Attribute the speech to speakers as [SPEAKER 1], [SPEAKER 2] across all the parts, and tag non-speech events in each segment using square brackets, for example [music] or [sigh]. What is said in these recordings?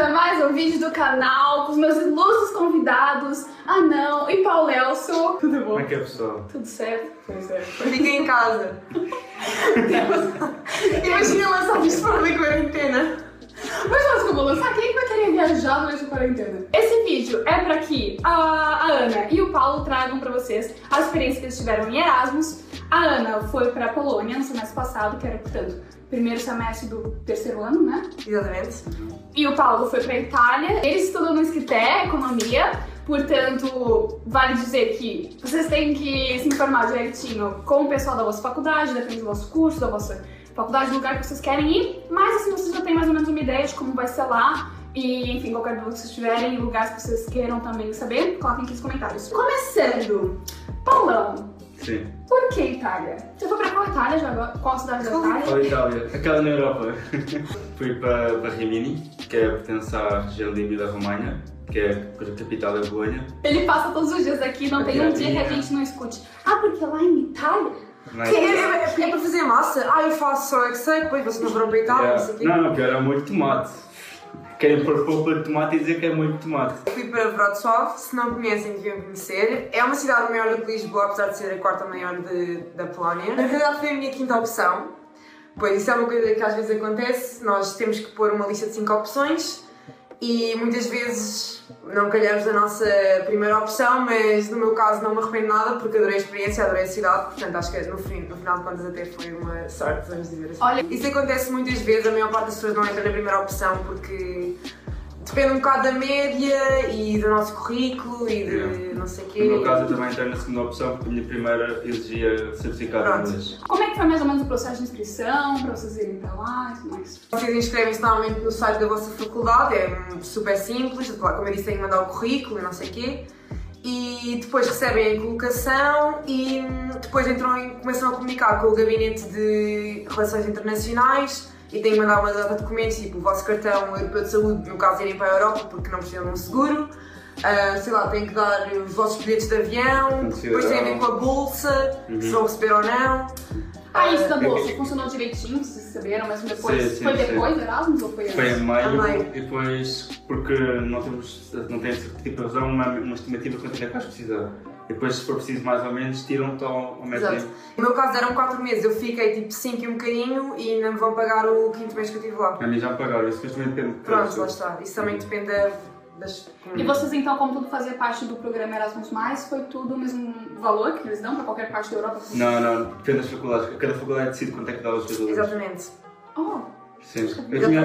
[SPEAKER 1] a mais um vídeo do canal com os meus ilustres convidados, Anão e Paulo Elso. Tudo bom?
[SPEAKER 2] Como é que é, pessoal?
[SPEAKER 1] Tudo certo? Pois é.
[SPEAKER 3] Fiquem em casa. Imagina lançar isto para uma quarentena.
[SPEAKER 1] Mas nós que eu vou lançar, quem vai querer viajar durante a quarentena? Esse vídeo é pra que a, a Ana e o Paulo tragam pra vocês a experiência que eles tiveram em Erasmus. A Ana foi pra Polônia no semestre passado, que era, portanto, primeiro semestre do terceiro ano, né?
[SPEAKER 3] Exatamente.
[SPEAKER 1] E o Paulo foi pra Itália. Eles estudam no Esquité, economia. Portanto, vale dizer que vocês têm que se informar direitinho com o pessoal da vossa faculdade, depende do vosso curso, da vossa faculdade, do lugar que vocês querem ir. Mas assim, vocês já têm mais ou menos uma ideia de como vai ser lá. E, enfim, qualquer dúvida que vocês tiverem, lugares que vocês queiram também saber, coloquem aqui nos comentários. Começando, Paulão,
[SPEAKER 2] Sim.
[SPEAKER 1] por que Itália? Você foi pra qual Itália já agora? Qual cidade da Itália?
[SPEAKER 2] Qual Itália? Aquela na Europa. [laughs] Fui para, para Rimini, que é, pertence à região de Emília-Romanha, que é a capital é Bolonha.
[SPEAKER 1] Ele passa todos os dias aqui, não tem um dia que a gente não escute. Ah, porque lá em Itália?
[SPEAKER 2] Não
[SPEAKER 3] Que é, é, é para fazer massa? Ah, eu faço só é que sei, depois vocês não para Itália, não sei o quê.
[SPEAKER 2] Não, não, pior é muito tomate. Querem pôr polpa de tomate e dizer que é muito tomate.
[SPEAKER 3] Fui para Wrocław, se não conhecem, deviam conhecer. É uma cidade maior do que Lisboa, apesar de ser a quarta maior de, da Polónia. Na verdade, foi a minha quinta opção. Pois isso é uma coisa que às vezes acontece, nós temos que pôr uma lista de cinco opções e muitas vezes não calhamos a nossa primeira opção, mas no meu caso não me arrependo nada porque adorei a experiência, adorei a cidade, portanto acho que no, fim, no final de contas até foi uma sorte, vamos dizer assim.
[SPEAKER 1] Olha-
[SPEAKER 3] Isso acontece muitas vezes, a maior parte das pessoas não entra na primeira opção porque depende um bocado da média e do nosso currículo e de
[SPEAKER 2] Yeah.
[SPEAKER 3] não sei o quê.
[SPEAKER 2] No meu caso, eu também entrei na segunda opção, porque a minha primeira exigia certificado
[SPEAKER 3] Pronto.
[SPEAKER 2] de inglês.
[SPEAKER 1] Como é que foi mais ou menos o processo de inscrição, pra vocês irem pra lá e tudo mais?
[SPEAKER 3] Vocês inscrevem-se normalmente no site da vossa faculdade, é hum, super simples, como eu disse, têm que mandar o currículo e não sei o quê. E depois recebem a colocação e hum, depois entram em, começam a comunicar com o Gabinete de Relações Internacionais e têm que mandar uma data de documentos, tipo o vosso cartão europeu de saúde, no caso irem para a Europa porque não precisam de um seguro. Ah, sei lá, têm que dar os vossos bilhetes de avião, depois têm a ver com a bolsa,
[SPEAKER 2] Uhum.
[SPEAKER 3] se vão receber ou não.
[SPEAKER 1] Ah, isso da
[SPEAKER 2] é
[SPEAKER 1] bolsa
[SPEAKER 2] que-
[SPEAKER 1] funcionou direitinho, vocês saberam, mas depois.
[SPEAKER 2] Sim, sim,
[SPEAKER 1] foi depois do Erasmus ou foi antes?
[SPEAKER 2] Foi em maio
[SPEAKER 3] A meio.
[SPEAKER 2] e depois, porque não temos, não tem tipo razão, uma, uma estimativa de quanto tempo vais precisar. E depois, se for preciso mais ou menos, tiram-te ao, ao método.
[SPEAKER 3] Exato. No meu caso eram 4 meses, eu fiquei tipo 5 e um bocadinho e ainda me vão pagar o quinto mês que eu estive lá.
[SPEAKER 2] A mim já me pagaram, isso também depende de
[SPEAKER 3] Pronto, lá está. Isso também depende da- das.
[SPEAKER 1] E vocês então, como tudo fazia parte do programa Erasmus, foi tudo o mesmo valor que eles dão pra qualquer parte da Europa?
[SPEAKER 2] Não, não, depende das faculdades. Cada faculdade decide quanto é que dá aos jogadores.
[SPEAKER 3] Exatamente.
[SPEAKER 1] Oh,
[SPEAKER 2] Sim. Eu tinha,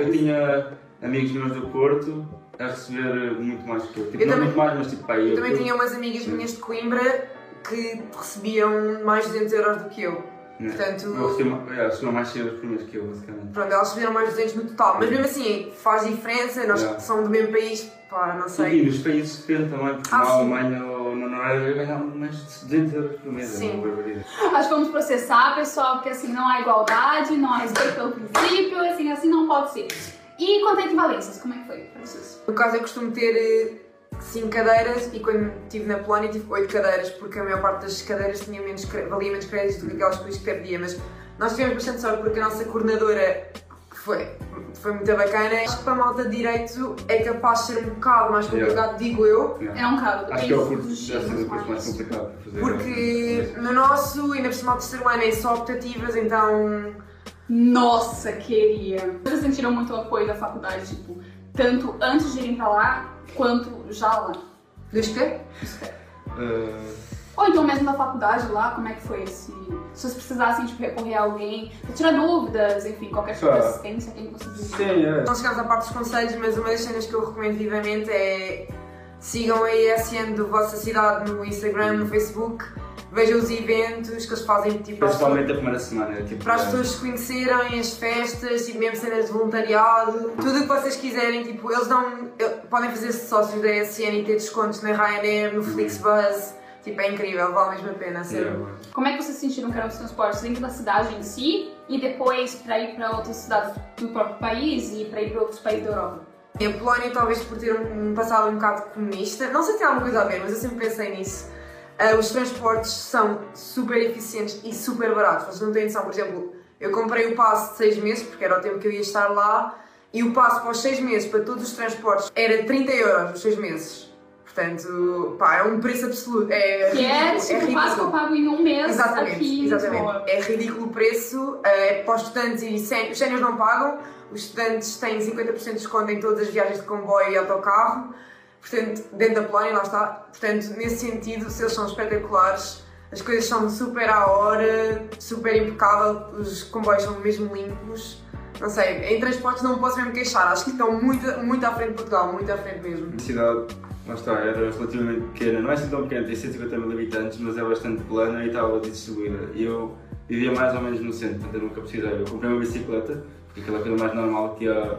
[SPEAKER 2] eu tinha amigos meus do Porto a receber muito mais que eu. Tipo,
[SPEAKER 3] Eu
[SPEAKER 2] não
[SPEAKER 3] também-
[SPEAKER 2] muito mais, mas tipo, pá, eu.
[SPEAKER 3] Eu também tinha umas amigas minhas de Coimbra que recebiam mais de 200 euros do que eu.
[SPEAKER 2] né?
[SPEAKER 3] portanto-
[SPEAKER 2] Eu recebi, uma- é, mais euros por mês que eu, basicamente.
[SPEAKER 3] Pronto, elas receberam mais de 200 no total, mas mesmo assim faz diferença, nós
[SPEAKER 2] Yeah.
[SPEAKER 3] somos do mesmo país, pá, não
[SPEAKER 2] E
[SPEAKER 3] sei.
[SPEAKER 2] nos países depende também, porque
[SPEAKER 3] Ah,
[SPEAKER 2] na
[SPEAKER 3] sim.
[SPEAKER 2] Alemanha ou na Noruega eu ganhava mais de 200 euros por mês.
[SPEAKER 3] Sim.
[SPEAKER 2] É uma barbaridade.
[SPEAKER 1] acho que vamos processar, pessoal, porque assim não há igualdade, não há respeito pelo princípio, assim, assim não pode ser. E quanto a equivalências, como é que foi pra vocês?
[SPEAKER 3] No caso eu costumo ter 5 cadeiras e quando estive na Polónia tive 8 cadeiras, porque a maior parte das cadeiras tinha menos, valia menos créditos do que aquelas que eu perdia, mas nós tivemos bastante sorte porque a nossa coordenadora foi, foi muito bacana. Acho que para a malta de direito é capaz de ser um bocado mais complicado, digo eu,
[SPEAKER 2] Yeah.
[SPEAKER 1] É um bocado.
[SPEAKER 2] Acho que é o curso, deve ser o curso mais complicado para fazer.
[SPEAKER 3] porque no nosso, ainda por cima ao terceiro ano, é só optativas, então
[SPEAKER 1] Nossa, queria. Vocês sentiram muito o apoio da faculdade, tipo, tanto antes de irem pra lá, quanto já lá?
[SPEAKER 3] Dos quê?
[SPEAKER 2] Uh,
[SPEAKER 1] Ou então mesmo da faculdade lá, como é que foi esse... Se vocês precisassem, tipo, recorrer a alguém, pra tirar dúvidas, enfim, qualquer tipo de
[SPEAKER 2] Ah.
[SPEAKER 1] assistência, quem que vocês
[SPEAKER 2] sim, é.
[SPEAKER 3] Não chegamos à parte dos conselhos, mas uma das cenas que eu recomendo vivamente é sigam a ESN da vossa cidade no Instagram, no Facebook, vejam os eventos que eles fazem tipo, para as pessoas-
[SPEAKER 2] Principalmente a primeira semana. Tipo,
[SPEAKER 3] para as
[SPEAKER 2] é,
[SPEAKER 3] pessoas se conhecerem, as festas, tipo, mesmo cenas de voluntariado, tudo o que vocês quiserem, tipo, eles dão, eh, podem fazer-se sócios da ESN e ter descontos na Ryanair, no Flixbus, tipo, é incrível, vale mesmo a pena, sério.
[SPEAKER 2] yeah,
[SPEAKER 1] Como é que vocês sentiram que eram os transportes dentro da cidade em si e depois pra ir pra outras cidades do próprio país e pra ir pra outros países da Europa?
[SPEAKER 3] E a Polónia, talvez por ter um passado um bocado comunista, não sei se tem alguma coisa a ver, mas eu sempre pensei nisso. Ah, os transportes são super eficientes e super baratos. Vocês não têm noção, por exemplo, eu comprei o passe de 6 meses, porque era o tempo que eu ia estar lá, E o passo para os 6 meses para todos os transportes era 30 euros os 6 meses. Portanto, pá, é um preço absoluto. É
[SPEAKER 1] Que é
[SPEAKER 3] ridículo,
[SPEAKER 1] tipo quase que eu pago em um mês
[SPEAKER 3] Exatamente,
[SPEAKER 1] aqui em
[SPEAKER 3] exatamente. É ridículo o preço, é para os estudantes e os séniores não pagam, os estudantes têm 50% de desconto em todas as viagens de comboio e autocarro, portanto, dentro da Polónia, lá está. Portanto, nesse sentido, se eles são espetaculares, as coisas são super à hora, super impecável, os comboios são mesmo limpos. Não sei, em transportes não posso mesmo queixar, acho que estão muito, muito à frente de Portugal, muito à frente mesmo.
[SPEAKER 2] A cidade, lá está, era relativamente pequena, não é assim tão pequena, tem 150 mil habitantes, mas é bastante plana e estava distribuída. Eu vivia mais ou menos no centro, portanto eu nunca precisei. Eu comprei uma bicicleta, porque aquela coisa mais normal que há.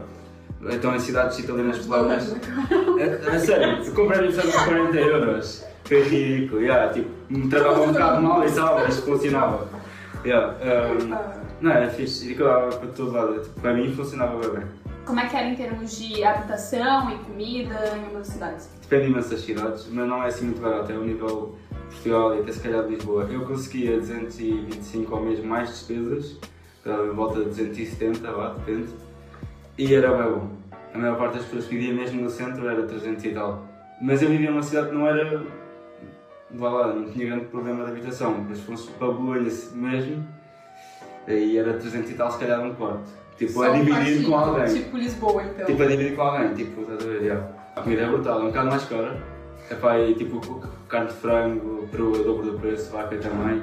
[SPEAKER 2] Então em cidades italianas planas. É, é sério, eu comprei a bicicleta por 40 euros. Foi ridículo, yeah, tipo, me travava um bocado mal e tal, mas funcionava. Yeah, um, não, é fixe, e que eu dava para todo lado, tipo, para mim funcionava bem.
[SPEAKER 1] Como é que era em termos de habitação e comida em uma das cidades?
[SPEAKER 2] Depende imenso das cidades, mas não é assim muito barato, é o nível Portugal e até se calhar de Lisboa. Eu conseguia 225 ao mês mais despesas, dava em volta de 270, vá, depende, e era bem bom. A maior parte das pessoas que vivia mesmo no centro era 300 e tal. Mas eu vivia numa cidade que não era. vá lá, não tinha grande problema de habitação, mas se fosse para Bolonha mesmo, aí era 300 e tal, se calhar um quarto. Tipo,
[SPEAKER 4] Só
[SPEAKER 2] a
[SPEAKER 4] um
[SPEAKER 2] dividir com alguém.
[SPEAKER 4] Tipo Lisboa, então.
[SPEAKER 2] Tipo, a dividir com alguém, tipo, estás a ver? Yeah. A comida é brutal, é um bocado mais cara. Epá, e tipo, carne de frango, peru a dobro do preço, vaca também,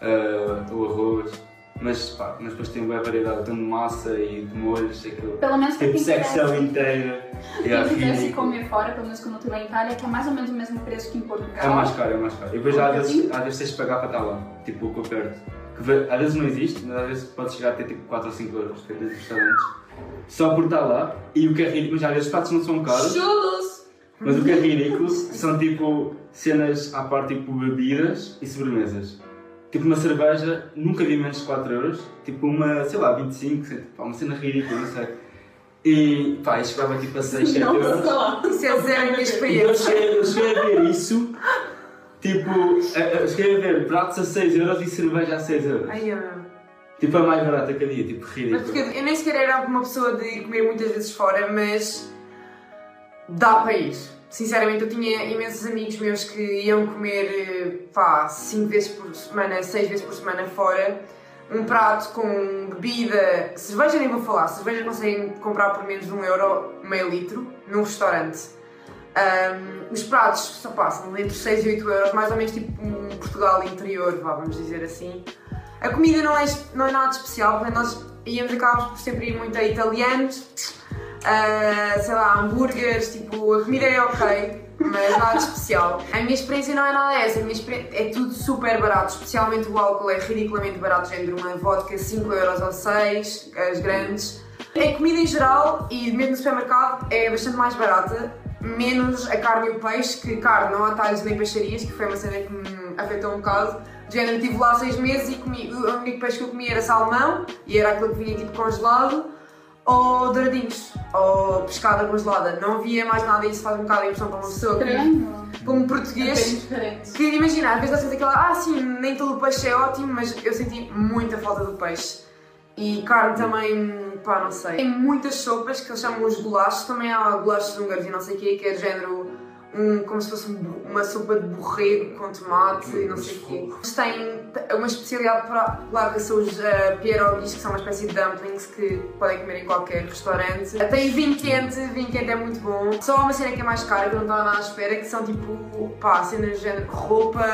[SPEAKER 2] ah, o arroz. Mas, pá, mas depois tem boa variedade, de massa e de molhos, aquilo.
[SPEAKER 1] Pelo menos pra
[SPEAKER 2] Tipo, secção inteira.
[SPEAKER 1] quem
[SPEAKER 2] Yeah,
[SPEAKER 1] quisesse
[SPEAKER 2] ridículo.
[SPEAKER 1] comer fora, pelo menos quando eu estive em Itália, que é mais ou menos o mesmo preço que em Portugal.
[SPEAKER 2] É mais caro, é mais caro. E depois às vezes, às vezes tens de pagar para estar lá, tipo o. Que ve- às vezes não existe, mas às vezes pode chegar a ter tipo 4 ou 5 euros, dos restaurantes. Só por estar lá. E o que é ridículo, mas às vezes os pratos não são caros.
[SPEAKER 4] Chulos!
[SPEAKER 2] Mas o que é ridículo são tipo cenas à parte, tipo bebidas e sobremesas. Tipo uma cerveja, nunca vi menos de 4 euros. Tipo uma, sei lá, 25, sei, pá, uma cena ridícula, não sei. E pá, isso chegava tipo a 6, 7
[SPEAKER 4] Não,
[SPEAKER 2] euros.
[SPEAKER 3] Isso é zero minha
[SPEAKER 2] eu
[SPEAKER 3] experiência.
[SPEAKER 2] cheguei, eu cheguei a ver isso, tipo, a- cheguei a ver pratos a 6 euros e cerveja a 6 euros.
[SPEAKER 3] Ai, eu-
[SPEAKER 2] Tipo a mais barata que havia, tipo
[SPEAKER 3] Mas
[SPEAKER 2] ridículo.
[SPEAKER 3] porque eu nem sequer era uma pessoa de ir comer muitas vezes fora, mas dá para ir. Sinceramente, eu tinha imensos amigos meus que iam comer, eh, pá, 5 vezes por semana, 6 vezes por semana fora. Um prato com bebida, cerveja nem vou falar, cerveja conseguem comprar por menos de 1 euro, meio litro, num restaurante. Ahm, os pratos só passam entre 6 e 8 euros, mais ou menos tipo um Portugal interior, vá, vamos dizer assim. A comida não é, não é nada especial, porque nós íamos acabamos por sempre ir muito a italianos, ah, sei lá, hambúrgueres, tipo, a comida é ok, mas nada especial. A minha experiência não é nada essa, a minha é tudo super barato, especialmente o álcool é ridiculamente barato, género uma vodka 5 euros ou 6, as grandes. A comida em geral, e mesmo no supermercado, é bastante mais barata, menos a carne e o peixe, que carne não há talhos nem peixarias, que foi uma cena que me afetou um bocado. De género, estive lá seis meses e comi, o único peixe que eu comi era salmão, e era aquilo que vinha tipo congelado, ou douradinhos, ou pescada congelada. Não havia mais nada e isso faz um bocado a impressão para uma pessoa que, como
[SPEAKER 4] É
[SPEAKER 3] português.
[SPEAKER 4] diferente.
[SPEAKER 3] Que imagina, às vezes eu sinto aquela, ah sim, nem todo o peixe é ótimo, mas eu senti muita falta do peixe. E carne também, pá, não sei. Tem muitas sopas que eles chamam os golachos, também há golachos húngaros e não sei o quê, que é de género, um, como se fosse um uma sopa de borrego com tomate e não sei o quê. Eles têm uma especialidade para lá que são os uh, pierogies, que são uma espécie de dumplings que podem comer em qualquer restaurante. Tem vinho quente, vinho quente é muito bom. Só uma cena que é mais cara, que eu não estava nada à espera, que são tipo, pá, cenas de género, roupa,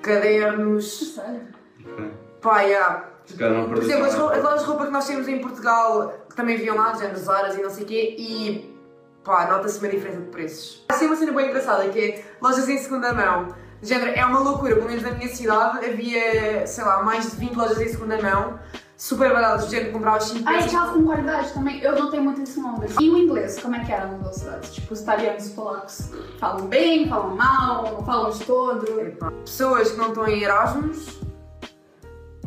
[SPEAKER 3] cadernos,
[SPEAKER 4] Sério?
[SPEAKER 3] pá, yeah. Por exemplo, as,
[SPEAKER 2] é-
[SPEAKER 3] aquelas roupas que nós temos em Portugal, que também viam lá, de género Zaras e não sei o quê, e pá, nota-se uma diferença de preços. Há sempre uma cena bem engraçada, que é lojas em segunda mão. De género, é uma loucura, pelo menos na minha cidade havia, sei lá, mais de 20 lojas em segunda mão, super baratas, de género, comprava 5
[SPEAKER 1] Ah, e com qualidade também. Eu notei muito isso em Londres. E o inglês, como é que era nas duas cidades? Tipo, os italianos e os polacos falam bem, falam mal, falam de todo.
[SPEAKER 3] Epá, Pessoas que não estão em Erasmus,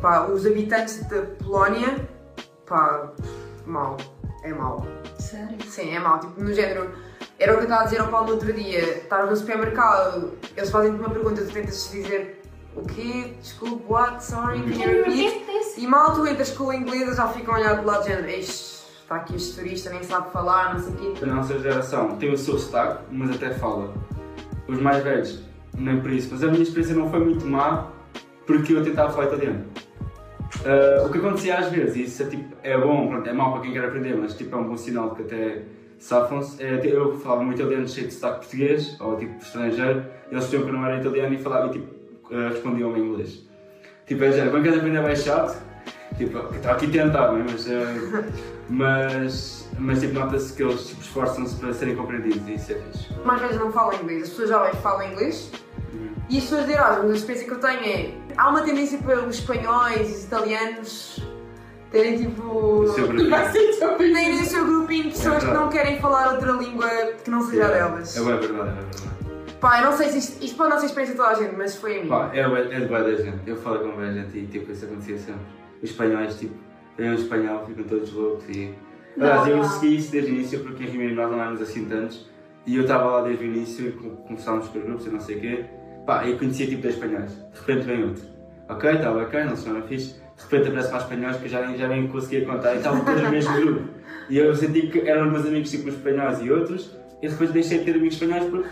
[SPEAKER 3] pá, os habitantes da Polónia, pá, mal, é mal.
[SPEAKER 1] Sério?
[SPEAKER 3] Sim, é mau. Tipo, no género, era o que eu estava a dizer ao Paulo no outro dia. Estavas no supermercado, eles fazem-te uma pergunta, tu tentas dizer o quê? Desculpe, what? Sorry, can you repeat? E mal tu entras com o inglês, já ficam a olhar do lado de género, "Eish, está aqui este turista, nem sabe falar, não sei o quê.
[SPEAKER 2] A nossa geração tem o seu sotaque, mas até fala. Os mais velhos, nem por isso. Mas a minha experiência não foi muito má, porque eu tentava falar italiano. Uh, o que acontecia às vezes, e isso é, tipo, é bom, pronto, é mau para quem quer aprender, mas tipo, é um bom sinal de que até safam-se. É, eu falava muito italiano cheio de sotaque português, ou tipo estrangeiro, eles sabiam que eu não era italiano e falavam e tipo, uh, respondiam-me em inglês. Tipo, é género, queres aprender bem chato, tipo, está aqui tentar, não é? mas, uh, mas, mas tipo, nota-se que eles tipo, esforçam-se para serem compreendidos e isso é fixe.
[SPEAKER 3] Mais vezes não falam inglês, as pessoas jovens falam inglês e as pessoas de Erasmus, a experiência que eu tenho é. Há uma tendência para os espanhóis e os italianos terem tipo. [laughs] Terem o seu grupinho de pessoas que não querem falar outra língua que não seja a delas.
[SPEAKER 2] É bem verdade, é bem verdade.
[SPEAKER 3] Pá, eu não sei se isto, isto pode não ser experiência de toda a gente, mas foi a minha.
[SPEAKER 2] Pá, é, é de boa da gente. Eu falo com boa gente e tipo, isso acontecia sempre. Os espanhóis, tipo, vêm um espanhol, ficam todos loucos e. Aliás, eu
[SPEAKER 1] não.
[SPEAKER 2] segui isso desde o início porque em Ribeiro nós não éramos assim tantos e eu estava lá desde o início e com- começámos com os grupos e não sei o quê. Pá, eu conhecia tipo 10 espanhóis. De repente vem outro. Ok, está bacana, não são fixe. De repente aparece mais espanhóis que eu já nem, já nem conseguia contar e estavam todos no mesmo grupo. E eu senti que eram meus amigos tipo espanhóis e outros e depois deixei de ter amigos espanhóis porque.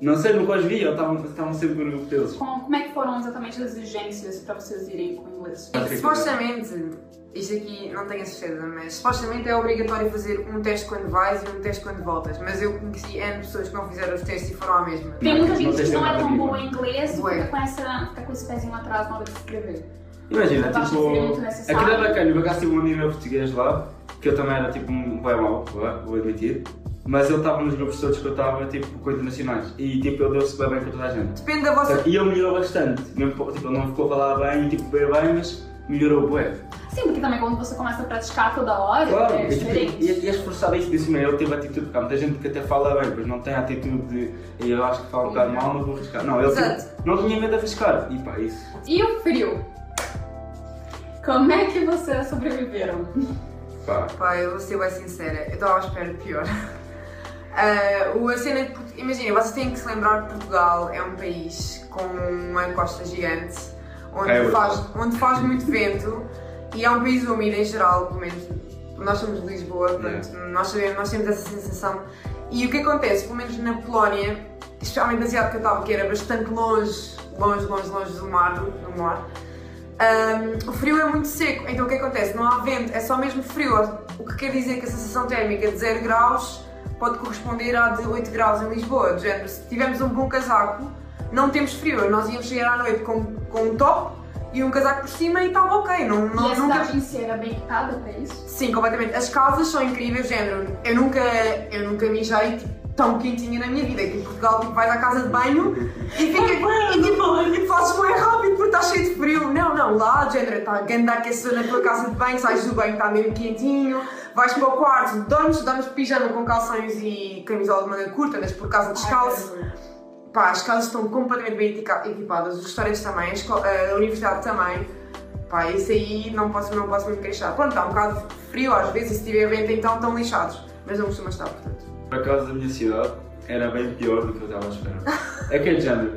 [SPEAKER 2] Não sei, nunca os vi, estavam, estavam sempre no grupo deles.
[SPEAKER 1] Com- Como é que foram exatamente as exigências para vocês irem com inglês?
[SPEAKER 3] Supostamente, isto aqui não tenho a certeza, mas supostamente é obrigatório fazer um teste quando vais e um teste quando voltas. Mas eu conheci N pessoas que não fizeram os testes e foram à mesma.
[SPEAKER 1] Tem muita
[SPEAKER 2] não
[SPEAKER 1] gente que não é tão boa em inglês e fica com, essa, fica com esse pezinho atrás na hora de escrever.
[SPEAKER 2] Imagina,
[SPEAKER 1] Eu que
[SPEAKER 2] tipo, aquilo é bacana, eu tive um meu português lá, que eu também era tipo um bem mau, vou admitir, mas ele estava nos grupos todos que eu estava, tipo, com internacionais, e tipo, ele deu-se bem bem com toda a gente.
[SPEAKER 3] Depende da vossa.
[SPEAKER 2] E ele melhorou bastante, mesmo, tipo, ele não ficou a falar bem, tipo, bem bem, mas melhorou bué.
[SPEAKER 1] Sim, porque também quando você começa a praticar toda hora,
[SPEAKER 2] Claro,
[SPEAKER 1] é
[SPEAKER 2] e, tipo,
[SPEAKER 1] diferente.
[SPEAKER 2] e, e é esforçado isso disse mesmo, ele teve atitude, porque há muita gente que até fala bem, mas não tem a atitude de eu acho que falo um bocado mal, não vou arriscar. Não, ele
[SPEAKER 3] Exato.
[SPEAKER 2] tipo, não tinha medo de arriscar, e pá, isso.
[SPEAKER 1] E o frio? Como é que vocês sobreviveram?
[SPEAKER 2] Pá,
[SPEAKER 3] Pá, eu vou ser bem sincera, eu estava à espera de pior. O a cena de Imagina, vocês têm que se lembrar que Portugal é um país com uma costa gigante, onde,
[SPEAKER 2] É verdade.
[SPEAKER 3] faz, onde faz muito vento e é um país úmido em geral, pelo menos nós somos de Lisboa, portanto, nós, sabemos, nós temos essa sensação. E o que acontece, pelo menos na Polónia, especialmente na cidade que eu estava, que era bastante longe, longe, longe, longe do mar, do, mar Ahm, o frio é muito seco, então o que acontece? Não há vento, é só mesmo frio. O que quer dizer que a sensação térmica de 0 graus pode corresponder à de 8 graus em Lisboa. Do género, se tivermos um bom casaco, não temos frio. Nós íamos chegar à noite com, com um top e um casaco por cima e estava ok. Não,
[SPEAKER 1] e
[SPEAKER 3] não,
[SPEAKER 1] a
[SPEAKER 3] nunca...
[SPEAKER 1] cidade em si era bem equipada para isso?
[SPEAKER 3] Sim, completamente. As casas são incríveis, género. Eu nunca, eu nunca mijei tipo, tão quentinha na minha vida. Aqui em Portugal, tipo, vais à casa de banho e fica. [laughs] e tipo, fazes bem rápido porque está cheio de. Não, lá, de género, está ganda aquecedor na tua casa de banho, sais do banho, está mesmo quentinho. Vais para o quarto, dormes, dormes de pijama com calções e camisola de manga curta, andas por casa descalço. Pá, as casas estão completamente bem equipa- equipadas, os restaurantes também, a, a universidade também. Pá, isso aí não posso, não posso me queixar. Pronto, está um bocado frio às vezes, e se tiver vento então estão lixados. Mas não costuma estar, portanto.
[SPEAKER 2] Por acaso, a minha cidade era bem pior do que eu estava a esperar. É que é de género.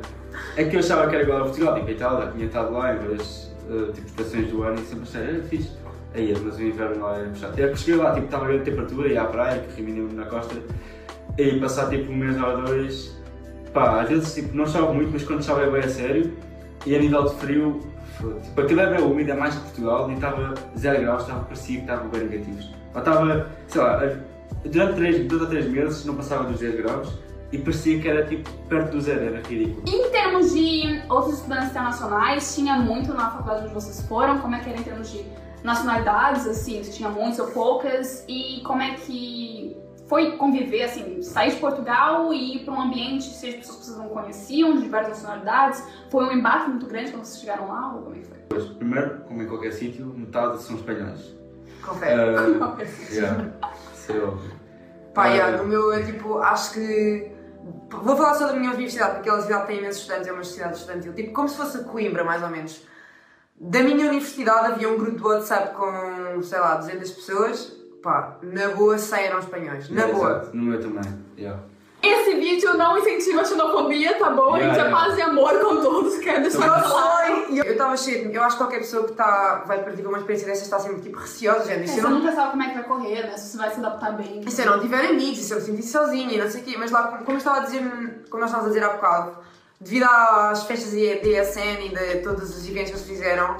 [SPEAKER 2] É que eu achava que era igual a Portugal, tipo a Itália, tinha estado lá em várias uh, tipo, estações do ano e sempre achei, era fixe. Aí, mas o inverno lá era puxado. É que cheguei lá, tipo, estava a grande temperatura, ia à praia, que Rimini na costa, e passar tipo um mês ou dois, pá, às vezes tipo, não chove muito, mas quando chove é bem a sério, e a nível de frio, tipo, aquilo é úmido, é mais que Portugal, e estava 0 graus, estava, parecia que estava bem negativos. Ou estava, sei lá, durante 3, 2 ou 3 meses não passava dos 10 graus, e parecia que era tipo perto do zero, era ridículo.
[SPEAKER 1] E em termos de outros estudantes internacionais, tinha muito na faculdade onde vocês foram? Como é que era em termos de nacionalidades, assim, se tinha muitas ou poucas? E como é que foi conviver, assim, sair de Portugal e ir para um ambiente de pessoas que vocês não conheciam, de diversas nacionalidades? Foi um embate muito grande quando vocês chegaram lá? Ou como é que foi?
[SPEAKER 2] Primeiro, como em qualquer sítio, metade são espanhóis.
[SPEAKER 3] Confere. [laughs]
[SPEAKER 2] Ah, yeah, isso é.
[SPEAKER 3] Pá,
[SPEAKER 2] Ah,
[SPEAKER 3] yeah, no meu, eu, tipo, acho que. Vou falar só da minha universidade, porque aquela cidade tem imensos estudantes, é uma cidade estudantil. Tipo, como se fosse a Coimbra, mais ou menos. Da minha universidade havia um grupo de WhatsApp com, sei lá, 200 pessoas. Pá, na boa, 100 eram espanhóis. Na
[SPEAKER 2] Yeah,
[SPEAKER 3] boa.
[SPEAKER 2] exato. No meu também, yeah.
[SPEAKER 1] Esse vídeo não incentiva a xenofobia, tá bom? a
[SPEAKER 2] Yeah,
[SPEAKER 1] gente é
[SPEAKER 2] yeah.
[SPEAKER 1] paz e amor com todos, quero deixar
[SPEAKER 3] Eu
[SPEAKER 1] claro.
[SPEAKER 3] sei, e eu estava cheio. Eu acho que qualquer pessoa que tá, vai partir com uma experiência dessas está sempre tipo receosa, gente.
[SPEAKER 1] É,
[SPEAKER 3] Se
[SPEAKER 1] Você
[SPEAKER 3] eu não,
[SPEAKER 1] nunca sabe como é que vai correr, né? Se você vai se adaptar bem.
[SPEAKER 3] e se eu não tiver amigos, se eu me sentir sozinha e não sei o quê, mas lá, como eu estava a dizer, como nós estávamos a dizer há bocado, devido às festas de DSN e de todos os eventos que eles fizeram,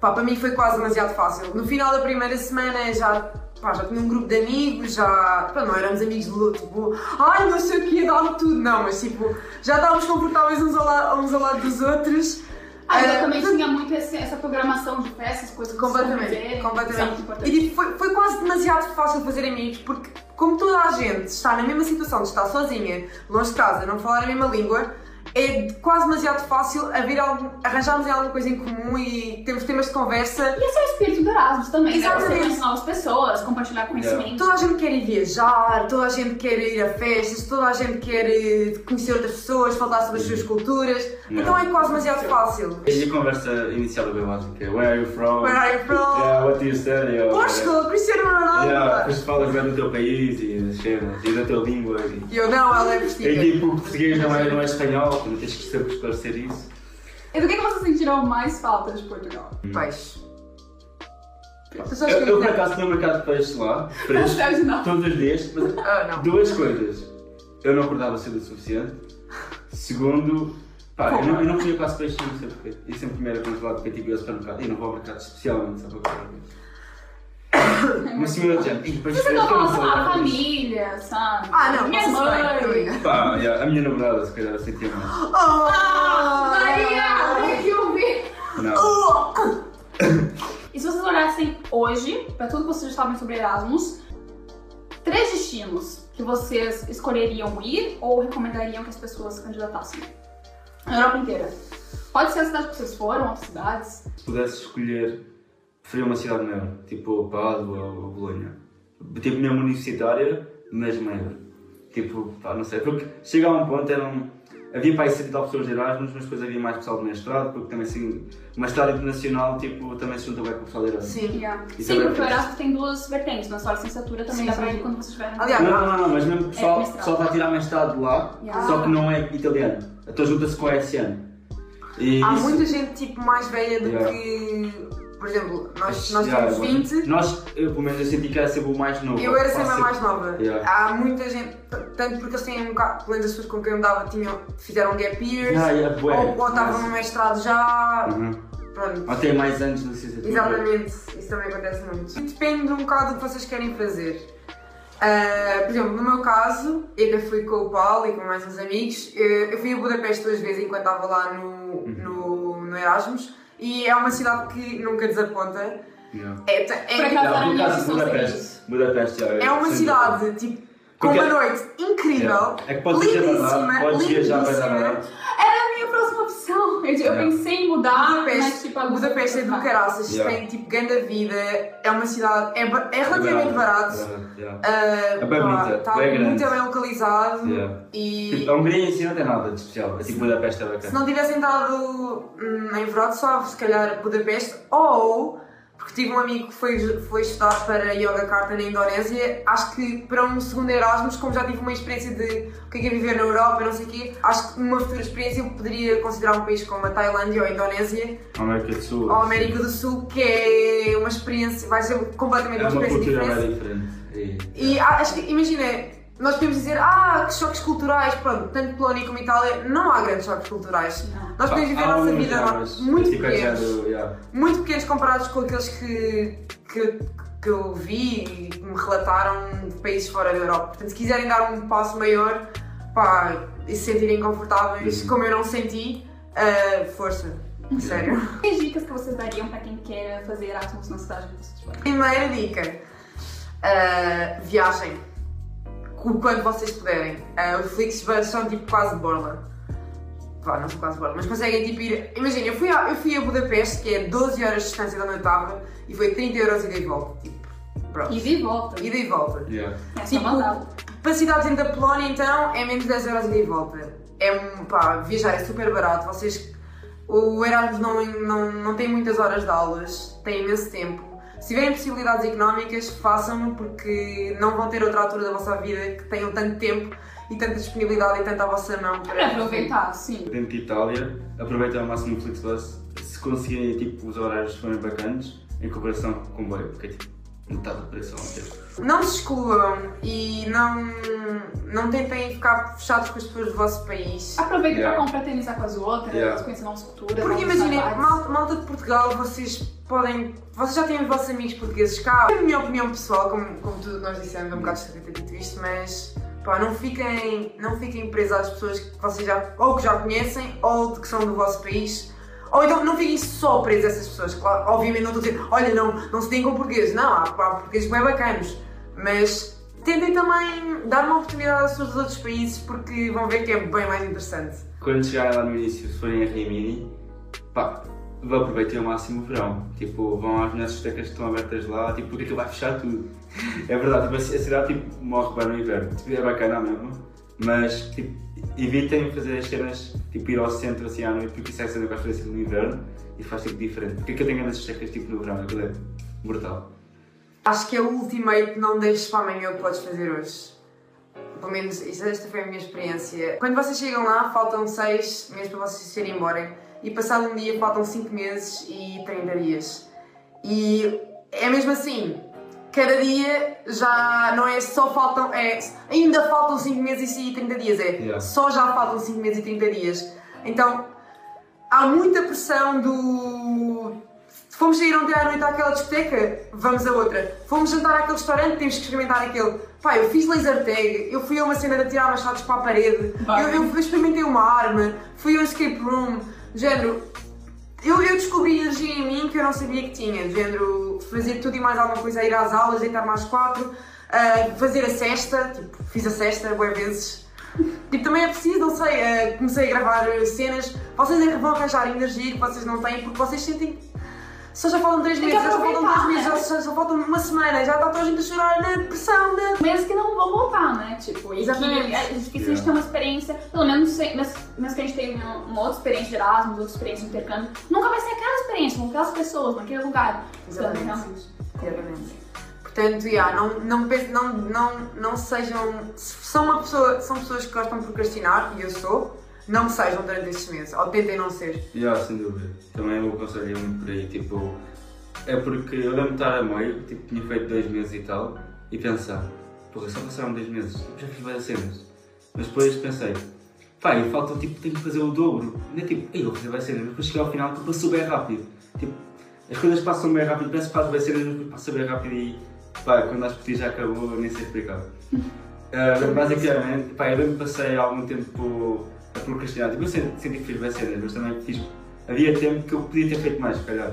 [SPEAKER 3] pá, para mim foi quase demasiado fácil. No final da primeira semana já. Pá, já tinha um grupo de amigos, já. Pá, não éramos amigos de luto, tipo, ai não sei o que, dá-me tudo, não, mas tipo, já estávamos confortáveis uns ao, lado, uns ao lado dos outros.
[SPEAKER 1] Ah, eu também tinha muito esse- essa programação de festas, coisas
[SPEAKER 3] Completamente,
[SPEAKER 1] conviverem,
[SPEAKER 3] completamente.
[SPEAKER 1] é.
[SPEAKER 3] E tipo, foi, foi quase demasiado fácil fazer amigos, porque como toda a gente está na mesma situação de estar sozinha, longe de casa, não falar a mesma língua, é quase demasiado fácil haver algum, arranjarmos alguma coisa em comum e temos temas de conversa.
[SPEAKER 1] E esse é o espírito do Erasmus também, né?
[SPEAKER 3] Exatamente.
[SPEAKER 1] conhecer novas pessoas, compartilhar conhecimento.
[SPEAKER 3] Toda a gente quer ir viajar, toda a gente quer ir a festas, toda a gente quer eh, conhecer outras pessoas, falar sobre as suas culturas. Então é quase demasiado fácil.
[SPEAKER 2] E a conversa inicial é bem básica. Where are you from?
[SPEAKER 3] Where are you from?
[SPEAKER 2] Yeah, what do you study? Or-
[SPEAKER 3] Portugal, Cristiano Ronaldo!
[SPEAKER 2] Yeah, depois falas bem do teu país e das cenas e da tua língua. E,
[SPEAKER 3] E eu não, ela é
[SPEAKER 2] e
[SPEAKER 3] vestida.
[SPEAKER 2] tipo, o português não é, não é espanhol, não tens que sempre esclarecer isso.
[SPEAKER 1] E do que, que vocês sentiram mais falta de Portugal?
[SPEAKER 3] Peixe. Pessoas
[SPEAKER 2] Eu,
[SPEAKER 3] que
[SPEAKER 2] eu por acaso tinha um mercado de peixe lá, [laughs]
[SPEAKER 1] não.
[SPEAKER 2] todos os dias, mas
[SPEAKER 3] Ah, não.
[SPEAKER 2] duas coisas. Eu não acordava cedo o suficiente. Segundo, pá, eu não, eu não comia quase peixe, não sei porquê. E sempre comia era congelado, porque eu ia ao supermercado. E não vou ao mercado especialmente só para comer peixe. Uma segunda "Ih, peixe
[SPEAKER 1] Você não fala a
[SPEAKER 2] peixe."
[SPEAKER 1] família, sabe?
[SPEAKER 3] Ah, não,
[SPEAKER 1] Minha mãe.
[SPEAKER 2] Pá, yeah, a minha namorada, se calhar, sentia mais.
[SPEAKER 3] Ah,
[SPEAKER 1] Maria, tem que ouvir.
[SPEAKER 2] Não. [coughs]
[SPEAKER 1] E se vocês olhassem hoje, pra tudo que vocês sabem sobre Erasmus, três destinos que vocês escolheriam ir ou recomendariam que as pessoas se candidatassem? Na Europa inteira. Pode ser a cidade que vocês foram, outras cidades.
[SPEAKER 2] Se pudesse escolher, preferia uma cidade maior, tipo Pádua ou Bolonha. Tipo, mesmo universitária, mas maior. Tipo, pá, não sei, porque chega a um ponto, eram, havia para aí 70 pessoas de Erasmus, mas depois havia mais pessoal de mestrado, porque também assim, uma história internacional, tipo, também se junta bem com o pessoal de Erasmus.
[SPEAKER 3] Sim.
[SPEAKER 1] Yeah. Sim,
[SPEAKER 2] é
[SPEAKER 1] porque o Erasmus tem duas vertentes, mas só a licenciatura também
[SPEAKER 3] Sim,
[SPEAKER 1] dá
[SPEAKER 3] sim.
[SPEAKER 1] ir quando vocês estiverem.
[SPEAKER 3] Aliás,
[SPEAKER 2] Não, não, não, mas mesmo o pessoal,
[SPEAKER 1] mestrado.
[SPEAKER 2] pessoal está a tirar mestrado de lá,
[SPEAKER 1] Yeah.
[SPEAKER 2] só que não é italiano. Então junta-se com a SM. E
[SPEAKER 3] Há
[SPEAKER 2] isso-
[SPEAKER 3] muita gente tipo mais velha do
[SPEAKER 2] Yeah.
[SPEAKER 3] que. Por exemplo, nós, nós
[SPEAKER 2] Yeah,
[SPEAKER 3] temos
[SPEAKER 2] agora,
[SPEAKER 3] 20.
[SPEAKER 2] Nós, eu pelo menos eu senti que era sempre o mais novo.
[SPEAKER 3] Eu era sempre a mais nova.
[SPEAKER 2] Yeah.
[SPEAKER 3] Há muita gente, tanto porque eles têm um bocado, pelo menos as pessoas com quem eu andava tinham, fizeram gap years,
[SPEAKER 2] Yeah, yeah, bué.
[SPEAKER 3] ou, estavam no mestrado já.
[SPEAKER 2] Uhum.
[SPEAKER 3] Pronto.
[SPEAKER 2] Ou tem mais anos de licenciatura.
[SPEAKER 3] Exatamente, isso também acontece muito. Depende um bocado do que vocês querem fazer. Ah, por exemplo, no meu caso, eu que fui com o Paulo e com mais uns amigos, eu fui a Budapeste duas vezes enquanto estava lá no, no, no Erasmus e é uma cidade que nunca desaponta.
[SPEAKER 2] Yeah.
[SPEAKER 3] É,
[SPEAKER 1] Por
[SPEAKER 3] é,
[SPEAKER 1] acaso,
[SPEAKER 2] por acaso,
[SPEAKER 1] opção
[SPEAKER 2] Budapeste. já,
[SPEAKER 3] é uma cidade tipo, com
[SPEAKER 2] Porque-
[SPEAKER 3] uma noite incrível.
[SPEAKER 2] É que podes viajar
[SPEAKER 3] lindíssima,
[SPEAKER 2] viajar bem
[SPEAKER 3] lindíssima.
[SPEAKER 2] barato.
[SPEAKER 1] Era a minha próxima opção. Eu, eu
[SPEAKER 2] Yeah.
[SPEAKER 1] pensei em mudar, mas
[SPEAKER 3] Budapeste,
[SPEAKER 1] tipo, a
[SPEAKER 3] Budapeste é do caraças,
[SPEAKER 2] Yeah.
[SPEAKER 3] tem tipo grande vida, é uma cidade, é, ba- é relativamente barato.
[SPEAKER 2] Yeah.
[SPEAKER 3] Ah,
[SPEAKER 2] É bem
[SPEAKER 3] pá,
[SPEAKER 2] bonita,
[SPEAKER 3] Está
[SPEAKER 2] bem grande.
[SPEAKER 3] muito bem localizado
[SPEAKER 2] Yeah.
[SPEAKER 3] e
[SPEAKER 2] Tipo, a Hungria em si não tem nada de especial. É tipo Budapeste é
[SPEAKER 3] se
[SPEAKER 2] bacana.
[SPEAKER 3] não tivesse entrado hum, em Wrocław, se calhar Budapeste, ou porque tive um amigo que foi, foi estudar para Yogyakarta na Indonésia, acho que para um segundo Erasmus, como já tive uma experiência de o que é, que é viver na Europa e não sei o quê, acho que numa futura experiência eu poderia considerar um país como a Tailândia ou a Indonésia
[SPEAKER 2] América do Sul.
[SPEAKER 3] ou a América do Sul, que é uma experiência, vai ser completamente
[SPEAKER 2] É
[SPEAKER 3] uma
[SPEAKER 2] uma
[SPEAKER 3] experiência diferente.
[SPEAKER 2] diferente. E-
[SPEAKER 3] E ah, acho que, imagina, nós podemos dizer, ah, que choques culturais, pronto, tanto Polónia como Itália, não há grandes choques culturais.
[SPEAKER 1] Não.
[SPEAKER 3] Nós podemos viver a nossa vida
[SPEAKER 2] mas
[SPEAKER 3] muito
[SPEAKER 2] tipo, é
[SPEAKER 3] pequenos,
[SPEAKER 2] género, yeah.
[SPEAKER 3] muito pequenos comparados com aqueles que, que, que eu vi e que me relataram de países fora da Europa. Portanto, se quiserem dar um passo maior, pá, e se sentirem confortáveis,
[SPEAKER 2] Uhum.
[SPEAKER 3] como eu não senti, ah, força, sério.
[SPEAKER 1] Que dicas que vocês dariam pra quem quer fazer Erasmus na cidade que vocês?
[SPEAKER 3] Primeira dica: ah, viagem. O quanto vocês puderem. Ah, os Flixbus são tipo quase borla. Vá, não são quase borla, mas conseguem tipo ir. Imagina, eu fui, a, eu fui a Budapeste, que é 12 horas de distância de onde eu estava, e foi 30 euros ida e volta. Tipo, pronto.
[SPEAKER 1] Ida e volta.
[SPEAKER 3] Ida e volta.
[SPEAKER 2] Yeah.
[SPEAKER 1] É só
[SPEAKER 3] Tipo. Para cidades dentro da Polónia, então, é menos de 10 euros ida e volta. É um, pá, viajar é super barato. Vocês, o Erasmus não, não, não tem muitas horas de aulas, tem imenso tempo. Se tiverem possibilidades económicas, façam-no porque não vão ter outra altura da vossa vida que tenham tanto tempo e tanta disponibilidade e tanta à vossa mão
[SPEAKER 1] Para aproveitar, sim.
[SPEAKER 2] Dentro de Itália, aproveitem ao máximo o Flixbus. Se conseguirem, tipo, os horários forem bacanas, em comparação com o comboio, porque é tipo metade do preço ao.
[SPEAKER 3] Não se excluam e não, não tentem ficar fechados com as pessoas do vosso país.
[SPEAKER 1] Aproveitem
[SPEAKER 2] Yeah.
[SPEAKER 1] para confraternizar com as outras,
[SPEAKER 2] Yeah.
[SPEAKER 1] conhecer novas culturas.
[SPEAKER 3] Porque imaginem, malta, malta de Portugal, vocês podem. Vocês já têm os vossos amigos portugueses cá. É a minha opinião pessoal, como, como tudo que nós dissemos, é um bocado estranho ter dito isto, mas pá, não fiquem, não fiquem presos às pessoas que vocês já ou que já conhecem ou que são do vosso país. Ou então não fiquem só presos a essas pessoas. Claro, obviamente não estou a dizer, olha, não, não se deem com portugueses. Não, há, há portugueses bem bacanos. Mas tentem também dar uma oportunidade às pessoas dos outros países porque vão ver que é bem mais interessante.
[SPEAKER 2] Quando chegarem lá no início, se forem a Rimini, pá, aproveitem ao máximo o verão. Tipo, vão às melhores discotecas que estão abertas lá, tipo, porque aquilo vai fechar tudo. É verdade, tipo, a cidade tipo, morre bem no inverno. Tipo, é bacana mesmo, mas tipo, evitem fazer as cenas, tipo, ir ao centro assim à noite, porque isso é a cena que assim no inverno e faz tipo diferente. Porque aquilo tem grandes discotecas tipo no verão, aquilo é brutal.
[SPEAKER 3] Acho que é o ultimate não deixes para amanhã o que podes fazer hoje. Pelo menos esta foi a minha experiência. Quando vocês chegam lá, faltam 6 meses para vocês se irem embora. E passado um dia faltam 5 meses e 30 dias. E é mesmo assim. Cada dia já não é só faltam. É, ainda faltam 5 meses e 30 dias. É
[SPEAKER 2] Yeah.
[SPEAKER 3] só já faltam 5 meses e 30 dias. Então há muita pressão do. Fomos sair ontem à noite àquela discoteca, vamos a outra. Fomos jantar àquele restaurante, temos que experimentar aquele. Pá, eu fiz laser tag, eu fui a uma cena de tirar machados para a parede, eu, eu experimentei uma arma, fui a um escape room, género. Eu, eu descobri energia em mim que eu não sabia que tinha, de género, fazer tudo e mais alguma coisa, ir às aulas, deitar mais quatro, ah, fazer a cesta, tipo, fiz a cesta boas vezes. Tipo, também é preciso, não sei, ah, comecei a gravar cenas, vocês vão arranjar energia que vocês não têm, porque vocês sentem só já faltam 3
[SPEAKER 1] Tem que
[SPEAKER 3] meses, já só faltam 2
[SPEAKER 1] aproveitar,
[SPEAKER 3] meses,
[SPEAKER 1] né?
[SPEAKER 3] já, só, faltam uma semana, já está toda a gente a chorar na pressão, na.
[SPEAKER 1] Mesmo que não vão voltar, né? Tipo, e que
[SPEAKER 3] Exatamente.
[SPEAKER 1] é difícil a gente ter uma experiência, pelo menos mesmo que a gente tenha uma outra experiência de Erasmus, outra experiência de intercâmbio, nunca vai ser aquela experiência com aquelas pessoas, naquele lugar.
[SPEAKER 3] Exatamente.
[SPEAKER 1] Então.
[SPEAKER 3] Exatamente. Portanto, yeah, não, não, não, não, não sejam. Se são, uma pessoa, são pessoas que gostam de procrastinar, e eu sou, não sejam durante estes meses, ou tentem não ser.
[SPEAKER 2] Já, sem dúvida. Também eu aconselho muito por aí, tipo, é porque eu lembro de estar a meio, tipo, tinha feito dois meses e tal, e pensar, porra, só passaram dois meses, tipo, já fiz várias cenas. Mas depois pensei, pá, eu falta, tipo, tenho que fazer o dobro. Ainda tipo, ei, eu vou fazer várias cenas, mas depois cheguei ao final, tipo, passou bem rápido. Tipo, as coisas passam bem rápido, parece que faz várias cenas, mas passa bem rápido e, pá, quando acho que já acabou, eu nem sei explicar. [laughs] Uh, basicamente, pá, eu lembro passei algum tempo a procrastinar. Tipo, eu senti, senti que fiz bem cenas, mas também fiz. Havia tempo que eu podia ter feito mais, se calhar.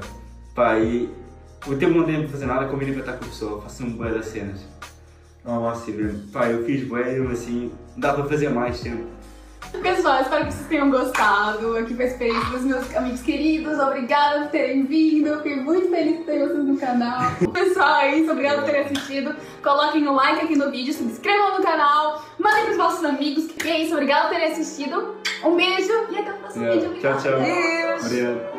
[SPEAKER 2] Pá, e o tempo não tenho para fazer nada, combinei para estar com a pessoa, faço um bué das cenas. Máximo mesmo. Pá, eu fiz eu assim, dá para fazer mais sempre.
[SPEAKER 1] Pessoal, espero que vocês tenham gostado. Aqui foi a experiência dos meus amigos queridos. Obrigada por terem vindo. Eu fiquei muito feliz de ter vocês no canal. [laughs] Pessoal, é isso. Obrigada por terem assistido. Coloquem o like aqui no vídeo, se inscrevam no canal, mandem pros vossos amigos. E é isso. Obrigada por terem assistido. Um beijo e até o próximo
[SPEAKER 2] Yeah.
[SPEAKER 1] vídeo.
[SPEAKER 2] Tchau, tchau.
[SPEAKER 3] Adeus.
[SPEAKER 2] Obrigado.